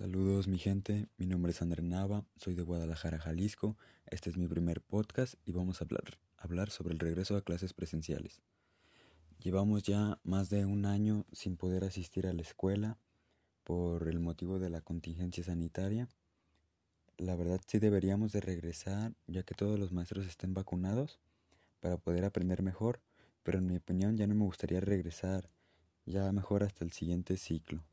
Saludos mi gente, mi nombre es André Nava, soy de Guadalajara, Jalisco. Este es mi primer podcast y vamos a hablar, sobre el regreso a clases presenciales. Llevamos ya más de un año sin poder asistir a la escuela por el motivo de la contingencia sanitaria. La verdad sí deberíamos de regresar ya que todos los maestros estén vacunados para poder aprender mejor, pero en mi opinión ya no me gustaría regresar, ya mejor hasta el siguiente ciclo.